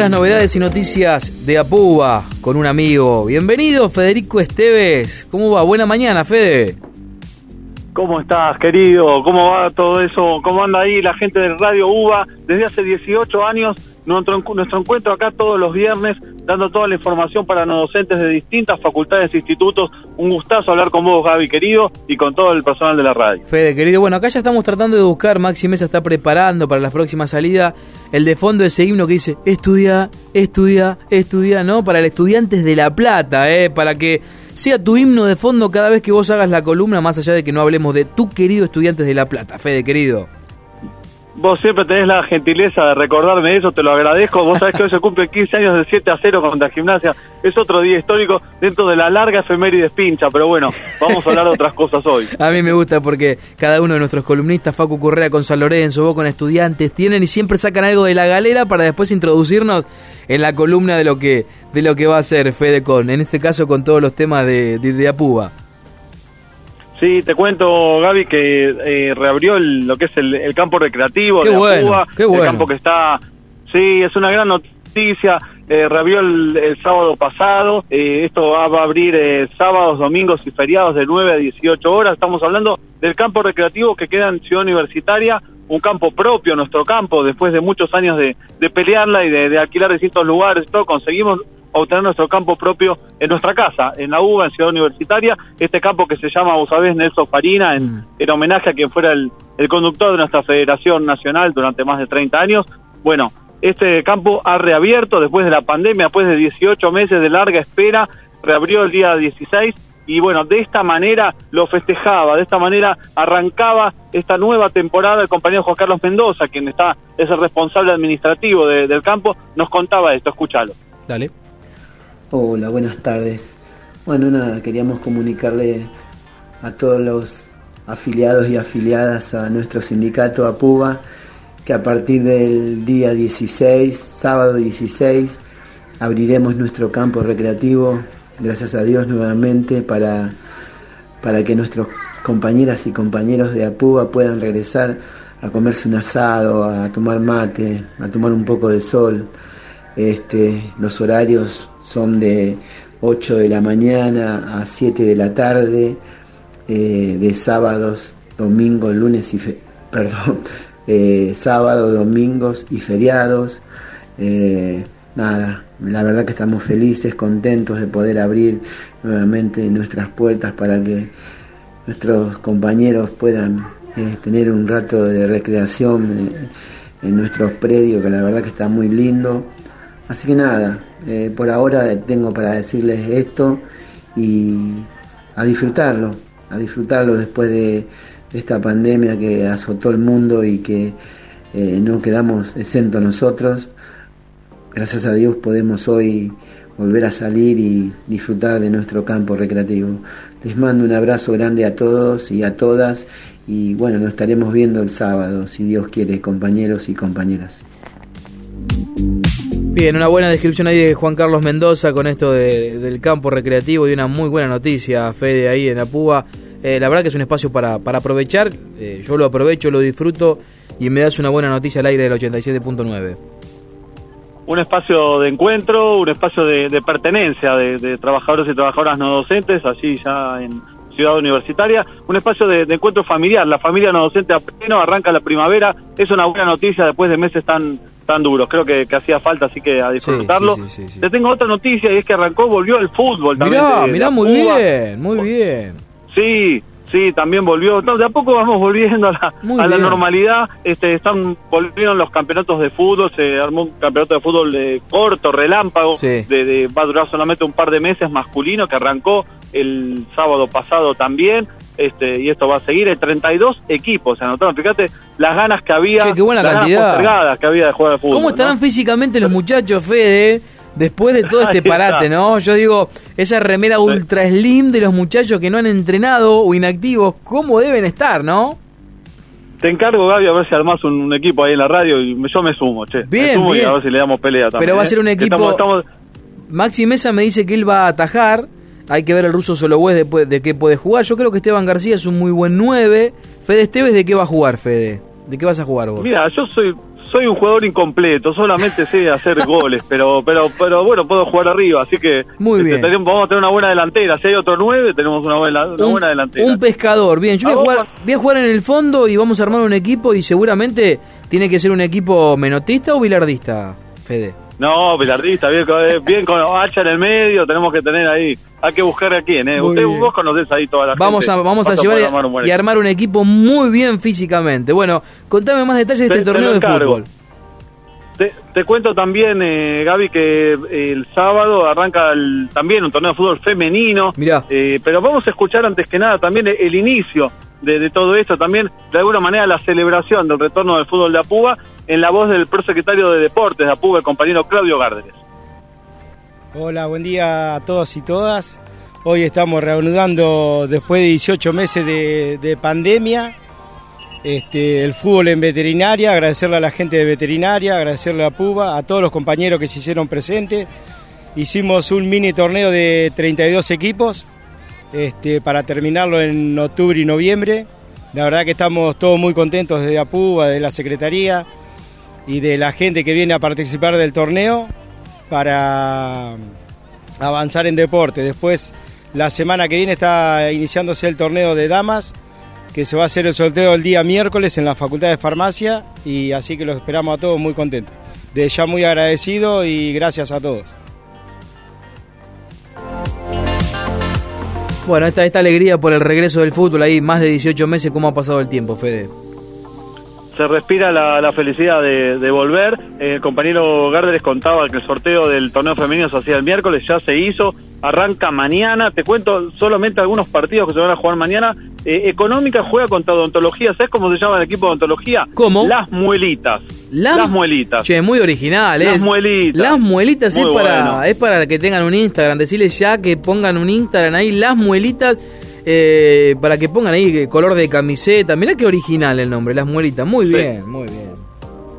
las novedades y noticias de Apuba con un amigo. Bienvenido, Federico Esteves. ¿Cómo va? Buena mañana, Fede. ¿Cómo estás, querido? ¿Cómo va todo eso? ¿Cómo anda ahí la gente del Radio UBA? Desde hace 18 años, nuestro, nuestro encuentro acá todos los viernes, dando toda la información para los docentes de distintas facultades e institutos. Un gustazo hablar con vos, Gaby, querido, y con todo el personal de la radio. Fede, querido, bueno, acá ya estamos tratando de buscar, Maxi Mesa está preparando para la próxima salida el de fondo de ese himno que dice, estudia, estudia, estudia, ¿no? Para el Estudiantes de La Plata, ¿eh? Para que sea tu himno de fondo cada vez que vos hagas la columna, más allá de que no hablemos de tu querido Estudiantes de La Plata, Fede, querido. Vos siempre tenés la gentileza de recordarme eso, te lo agradezco. Vos sabés que hoy se cumple 15 años de 7 a 0 contra Gimnasia. Es otro día histórico dentro de la larga efeméride pincha, pero bueno, vamos a hablar de otras cosas hoy. A mí me gusta porque cada uno de nuestros columnistas, Facu Correa con San Lorenzo, vos con estudiantes, tienen y siempre sacan algo de la galera para después introducirnos en la columna de lo que, de lo que va a ser Fede con, en este caso con todos los temas de, de, de Apuba. Sí, te cuento, Gaby, que eh, reabrió el, lo que es el, campo recreativo qué de bueno, Cuba, qué bueno. el campo que está... Sí, es una gran noticia. Eh, reabrió el, el, sábado pasado. Eh, esto va, va, a abrir eh, sábados, domingos y feriados de 9 a 18 horas. Estamos hablando del campo recreativo que queda en Ciudad Universitaria, un campo propio, nuestro campo, después de muchos años de, de pelearla y de, de alquilar distintos lugares, todo conseguimos obtener nuestro campo propio en nuestra casa, en la UBA, en Ciudad Universitaria, este campo que se llama, vos sabés, Nelson Farina, en, en homenaje a quien fuera el, el, conductor de nuestra Federación Nacional durante más de 30 años. Bueno, este campo ha reabierto después de la pandemia, después de 18 meses de larga espera, reabrió el día 16 y bueno, de esta manera lo festejaba, de esta manera arrancaba esta nueva temporada el compañero Juan Carlos Mendoza, quien está es el responsable administrativo de, del campo, nos contaba esto, escúchalo. Dale. Hola, buenas tardes. Bueno, nada, queríamos comunicarle a todos los afiliados y afiliadas a nuestro sindicato APUBA que a partir del día 16, sábado 16, abriremos nuestro campo recreativo, gracias a Dios nuevamente, para, para que nuestros compañeras y compañeros de APUBA puedan regresar a comerse un asado, a tomar mate, a tomar un poco de sol. Este, los horarios son de 8 de la mañana a 7 de la tarde, eh, de sábados, domingos, lunes y perdón, eh, sábados, domingos y feriados. Eh, nada, la verdad que estamos felices, contentos de poder abrir nuevamente nuestras puertas para que nuestros compañeros puedan tener un rato de recreación en nuestros predios, que la verdad que está muy lindo. Así que nada, eh, por ahora tengo para decirles esto y a disfrutarlo, a disfrutarlo después de, esta pandemia que azotó el mundo y que eh, no quedamos exentos nosotros. Gracias a Dios podemos hoy volver a salir y disfrutar de nuestro campo recreativo. Les mando un abrazo grande a todos y a todas y bueno, nos estaremos viendo el sábado, si Dios quiere, compañeros y compañeras. Bien, una buena descripción ahí de Juan Carlos Mendoza con esto de, del campo recreativo y una muy buena noticia, Fede, ahí en Apúa. Eh, la verdad que es un espacio para, para aprovechar, eh, yo lo aprovecho, lo disfruto y me das una buena noticia al aire del 87.9. Un espacio de encuentro, un espacio de, pertenencia de, de, trabajadores y trabajadoras no docentes, así ya en Ciudad Universitaria, un espacio de, encuentro familiar, la familia no docente a pleno, arranca la primavera, es una buena noticia. Después de meses tan tan duros. Creo que, que hacía falta, así que a disfrutarlo. Sí, sí, sí, Te tengo otra noticia y es que arrancó, volvió el fútbol también. Mirá, de, mirá, de muy Cuba. bien, muy bien. Sí, sí, también volvió. No, de a poco vamos volviendo a la, a la normalidad. Este, están volvieron los campeonatos de fútbol. Se armó un campeonato de fútbol de corto, relámpago. Sí. De, de- va a durar solamente un par de meses masculino que arrancó el sábado pasado también. Este, y esto va a seguir. Hay 32 equipos se anotaron. Fíjate las ganas que había. Che, qué buena las cantidad. que había de jugar al fútbol. ¿Cómo estarán ¿no? físicamente los muchachos, Fede? Después de todo este parate, ¿no? Yo digo, esa remera ultra slim de los muchachos que no han entrenado o inactivos, ¿cómo deben estar, no? Te encargo, Gaby, a ver si armás un, un equipo ahí en la radio y yo me sumo, che. Bien, me sumo y bien. a ver si le damos pelea también. Pero va a ¿eh? ser un equipo- Estamos, estamos- Maxi Mesa me dice que él va a atajar. Hay que ver el ruso Solobuez de, de qué puede jugar. Yo creo que Esteban García es un muy buen 9. Fede Esteves, ¿de qué va a jugar, Fede? ¿De qué vas a jugar vos? Mira, yo soy soy un jugador incompleto, solamente sé hacer goles, pero pero pero bueno, puedo jugar arriba, así que Muy este, bien. tenemos- vamos a tener una buena delantera. Si hay otro nueve, tenemos una buena, una un, buena delantera. un pescador. Bien, yo voy a, ¿A vos, jugar, voy a jugar en el fondo y vamos a armar un equipo y seguramente tiene que ser un equipo menotista o bilardista, Fede. No, bilardista, bien, con- eh, bien con hacha en el medio, tenemos que tener ahí. Hay que buscar a quién, ¿eh? Muy Usted, bien. vos conocés ahí toda la Vamos gente. a, vamos a llevar y, armar y equipo. armar un equipo muy bien físicamente. Bueno, contame más detalles de Te- este te torneo de fútbol. Te, te cuento también, eh, Gaby, que eh, el sábado arranca el- también un torneo de fútbol femenino. Mirá. Eh, pero vamos a escuchar antes que nada también el, el inicio de, de todo esto, también de alguna manera la celebración del retorno del fútbol de Apuba en la voz del prosecretario de Deportes de Apuba, el compañero Claudio Gárderes. Hola, buen día a todos y todas. Hoy estamos reanudando después de 18 meses de, de pandemia este, el fútbol en veterinaria, agradecerle a la gente de veterinaria, agradecerle a Puba, a todos los compañeros que se hicieron presentes. Hicimos un mini torneo de 32 equipos este, para terminarlo en octubre y noviembre. La verdad que estamos todos muy contentos de Apuba, de la Secretaría y de la gente que viene a participar del torneo para avanzar en deporte. Después, la semana que viene está iniciándose el torneo de damas, que se va a hacer el sorteo el día miércoles en la Facultad de Farmacia, y así que los esperamos a todos muy contentos. De ya muy agradecido y gracias a todos. Bueno, esta, esta alegría por el regreso del fútbol ahí, más de 18 meses, ¿cómo ha pasado el tiempo, Fede? se respira la, la felicidad de, de volver. Eh, el compañero Gárderes contaba que el sorteo del torneo femenino se hacía el miércoles, ya se hizo, arranca mañana. Te cuento solamente algunos partidos que se van a jugar mañana. Eh, Económica juega contra Odontología. ¿Sabes cómo se llama el equipo de Odontología? ¿Cómo? Las Muelitas. Las- Las Muelitas. Che, muy original, Las es. muelitas. Las muelitas es para, es para que tengan un Instagram. Decirles ya que pongan un Instagram ahí, las muelitas, eh, para que pongan ahí eh, color de camiseta. Mirá qué original el nombre, las muelitas. Muy Sí. bien, muy bien.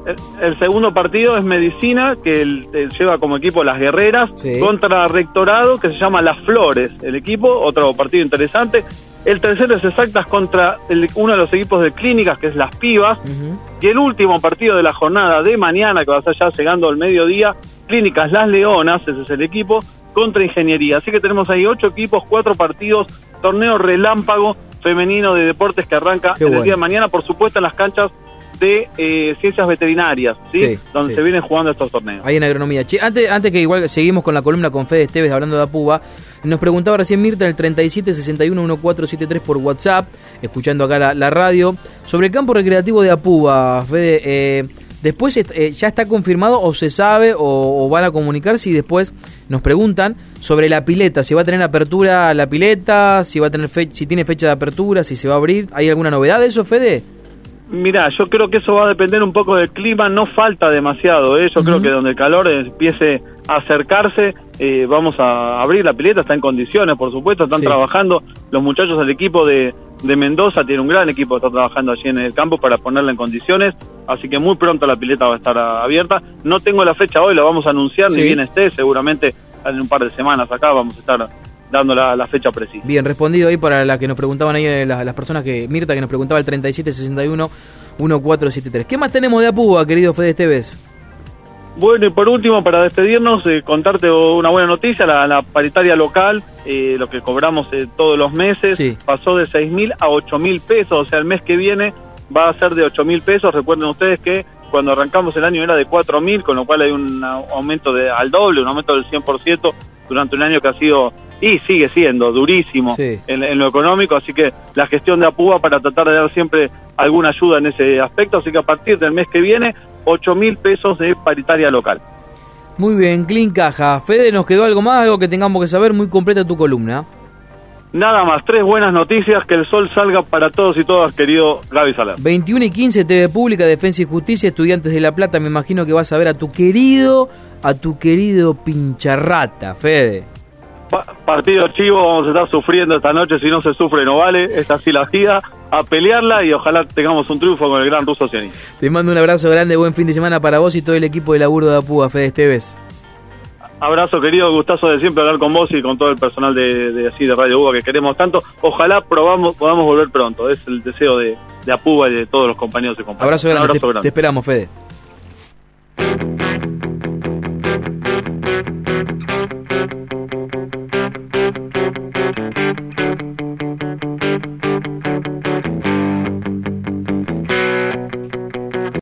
El, el segundo partido es Medicina, que el- el lleva como equipo Las Guerreras, Sí. contra Rectorado, que se llama Las Flores, el equipo, otro partido interesante. El tercero es Exactas contra el- uno de los equipos de Clínicas, que es Las Pibas. Y el último partido de la jornada de mañana, que va a estar ya llegando al mediodía, Clínicas Las Leonas, ese es el equipo, contra Ingeniería. Así que tenemos ahí ocho equipos, cuatro partidos, torneo relámpago femenino de deportes que arranca el día de mañana, por supuesto en las canchas de eh, ciencias veterinarias, ¿sí? Sí, donde sí. se vienen jugando estos torneos. Ahí en agronomía. Che, antes, antes que igual seguimos con la columna con Fede Esteves hablando de Apuba, nos preguntaba recién Mirta en el 37 61 1473 por WhatsApp, escuchando acá la, la radio, sobre el campo recreativo de Apuba. Fede, eh, después eh, ya está confirmado o se sabe o, o van a comunicar si después nos preguntan sobre la pileta, si va a tener apertura la pileta, si va a tener fe- si tiene fecha de apertura, si se va a abrir. ¿Hay alguna novedad de eso, Fede? Mira, yo creo que eso va a depender un poco del clima, no falta demasiado, ¿eh? yo creo que donde el calor empiece a acercarse, eh, vamos a abrir la pileta, está en condiciones, por supuesto, están Sí. trabajando los muchachos del equipo de, de Mendoza, tiene un gran equipo, está trabajando allí en el campo para ponerla en condiciones, así que muy pronto la pileta va a estar abierta, no tengo la fecha hoy, la vamos a anunciar, Sí. ni bien esté, seguramente en un par de semanas acá vamos a estar dando la, la fecha precisa. Bien, respondido ahí para la que nos preguntaban ahí, eh, las, las personas que. Mirta, que nos preguntaba el 3761 1473. ¿Qué más tenemos de Apuba, querido Fede Esteves? Bueno, y por último, para despedirnos, eh, contarte una buena noticia, la, la paritaria local, eh, lo que cobramos eh, todos los meses, Sí. pasó de 6 mil a 8 mil pesos, o sea, el mes que viene va a ser de 8 mil pesos. Recuerden ustedes que cuando arrancamos el año era de 4 mil, con lo cual hay un aumento de, al doble, un aumento del 100% durante un año que ha sido y sigue siendo durísimo Sí. en, en lo económico, así que la gestión de APUA para tratar de dar siempre alguna ayuda en ese aspecto, así que a partir del mes que viene, 8 mil pesos de paritaria local. Muy bien, Clean Caja. Fede, ¿nos quedó algo más? Algo que tengamos que saber. Muy completa tu columna. Nada más, tres buenas noticias, que el sol salga para todos y todas, querido Gaby Salar. 21 y 15, TV Pública, Defensa y Justicia, Estudiantes de La Plata. Me imagino que vas a ver a tu querido, a tu querido pincharrata, Fede. Pa- partido chivo, vamos a estar sufriendo esta noche, si no se sufre no vale, esta así la vida, a pelearla y ojalá tengamos un triunfo con el gran ruso sionista. Te mando un abrazo grande, buen fin de semana para vos y todo el equipo de laburo de Apuba, Fede Esteves. Abrazo querido, gustazo de siempre hablar con vos y con todo el personal de, de así de Radio Uva que queremos tanto. Ojalá probamos, podamos volver pronto, es el deseo de, de Apuba y de todos los compañeros y compañeras. Abrazo Un grande, abrazo te, grande. te esperamos, Fede.